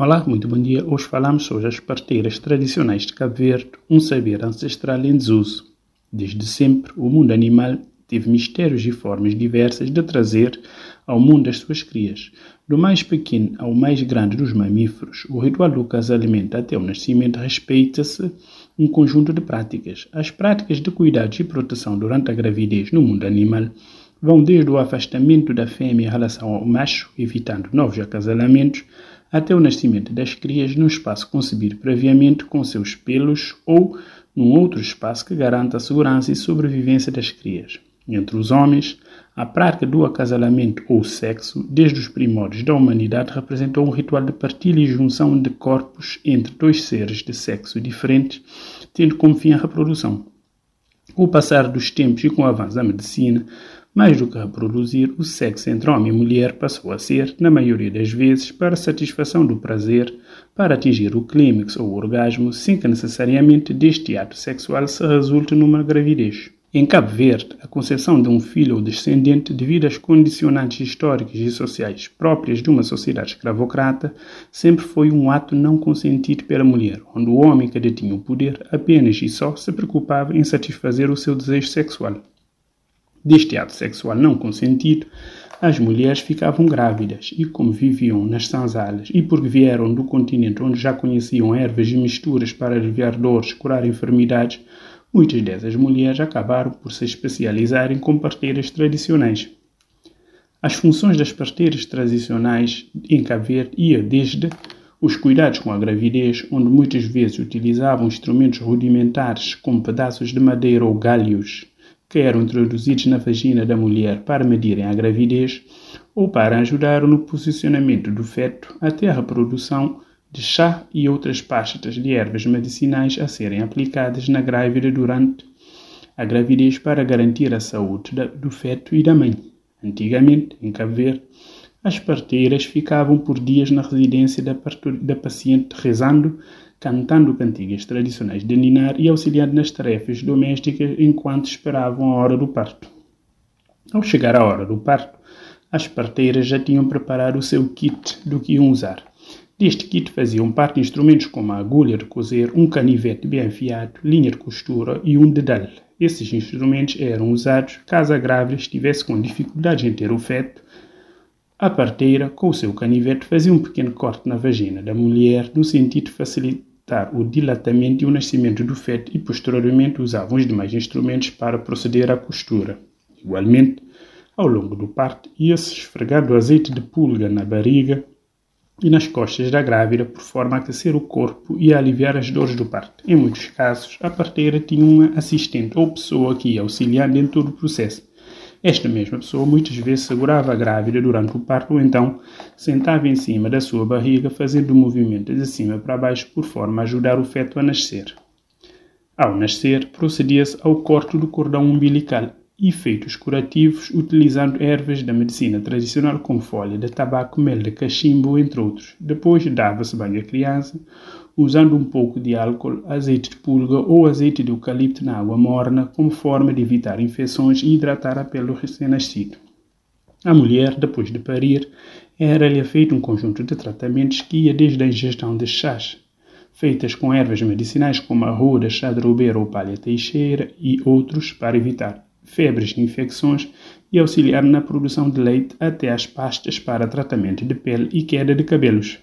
Olá, muito bom dia. Hoje falamos sobre as parteiras tradicionais de Cabo Verde, um saber ancestral em desuso. Desde sempre, o mundo animal teve mistérios e formas diversas de trazer ao mundo as suas crias. Do mais pequeno ao mais grande dos mamíferos, o ritual do casamento até o nascimento respeita-se um conjunto de práticas. As práticas de cuidados e proteção durante a gravidez no mundo animal vão desde o afastamento da fêmea em relação ao macho, evitando novos acasalamentos, até o nascimento das crias num espaço concebido previamente com seus pelos ou num outro espaço que garanta a segurança e sobrevivência das crias. Entre os homens, a prática do acasalamento ou sexo, desde os primórdios da humanidade, representou um ritual de partilha e junção de corpos entre dois seres de sexo diferentes, tendo como fim a reprodução. Com o passar dos tempos e com o avanço da medicina, mais do que reproduzir, o sexo entre homem e mulher passou a ser, na maioria das vezes, para satisfação do prazer, para atingir o clímax ou o orgasmo, sem que necessariamente deste ato sexual se resulte numa gravidez. Em Cabo Verde, a concepção de um filho ou descendente, devido às condicionantes históricas e sociais próprias de uma sociedade escravocrata, sempre foi um ato não consentido pela mulher, onde o homem que detinha o poder apenas e só se preocupava em satisfazer o seu desejo sexual. Deste ato sexual não consentido, as mulheres ficavam grávidas e, como viviam nas sanzalas e porque vieram do continente onde já conheciam ervas e misturas para aliviar dores, curar enfermidades, muitas dessas mulheres acabaram por se especializarem como parteiras tradicionais. As funções das parteiras tradicionais em Cabo Verde ia desde os cuidados com a gravidez, onde muitas vezes utilizavam instrumentos rudimentares como pedaços de madeira ou galhos, que eram introduzidos na vagina da mulher para medirem a gravidez ou para ajudar no posicionamento do feto até a reprodução de chá e outras pastas de ervas medicinais a serem aplicadas na grávida durante a gravidez para garantir a saúde do feto e da mãe. Antigamente, em Cabo Verde, as parteiras ficavam por dias na residência da, da paciente rezando cantando cantigas tradicionais de ninar e auxiliando nas tarefas domésticas enquanto esperavam a hora do parto. Ao chegar a hora do parto, as parteiras já tinham preparado o seu kit do que iam usar. Deste kit faziam parte instrumentos como a agulha de cozer, um canivete bem afiado, linha de costura e um dedal. Esses instrumentos eram usados caso a grávida estivesse com dificuldades em ter o feto. A parteira, com o seu canivete, fazia um pequeno corte na vagina da mulher no sentido de facilitar o dilatamento e o nascimento do feto e posteriormente usavam os demais instrumentos para proceder à costura. Igualmente, ao longo do parto, ia-se esfregando azeite de pulga na barriga e nas costas da grávida por forma a aquecer o corpo e a aliviar as dores do parto. Em muitos casos, a parteira tinha uma assistente ou pessoa que ia auxiliar em todo o processo. Esta mesma pessoa muitas vezes segurava a grávida durante o parto ou então sentava em cima da sua barriga fazendo o movimento de cima para baixo por forma a ajudar o feto a nascer. Ao nascer, procedia-se ao corte do cordão umbilical, efeitos curativos utilizando ervas da medicina tradicional como folha de tabaco, mel de cachimbo, entre outros. Depois dava-se banho à criança, usando um pouco de álcool, azeite de pulga ou azeite de eucalipto na água morna, como forma de evitar infecções e hidratar a pele do recém-nascido. A mulher, depois de parir, era-lhe feito um conjunto de tratamentos que ia desde a ingestão de chás, feitas com ervas medicinais como a ruda, chá de roubeira ou palha teixeira e outros para evitar febres e infecções e auxiliar na produção de leite até as pastas para tratamento de pele e queda de cabelos.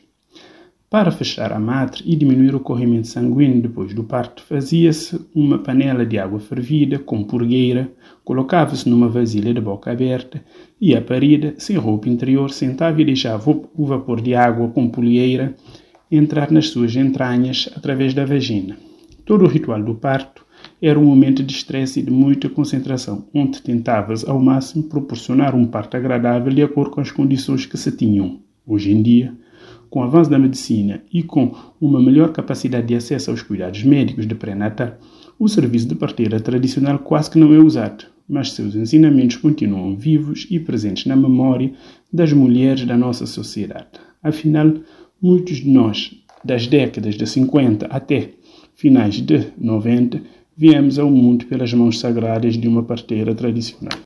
Para fechar a madre e diminuir o corrimento sanguíneo depois do parto, fazia-se uma panela de água fervida com purgueira, colocava-se numa vasilha de boca aberta e a parida, sem roupa interior, sentava e deixava o vapor de água com polieira entrar nas suas entranhas através da vagina. Todo o ritual do parto era um momento de estresse e de muita concentração, onde tentavas ao máximo proporcionar um parto agradável de acordo com as condições que se tinham. Hoje em dia, com o avanço da medicina e com uma melhor capacidade de acesso aos cuidados médicos de pré-natal, o serviço de parteira tradicional quase que não é usado, mas seus ensinamentos continuam vivos e presentes na memória das mulheres da nossa sociedade. Afinal, muitos de nós, das décadas de 50 até finais de 90, viemos ao mundo pelas mãos sagradas de uma parteira tradicional.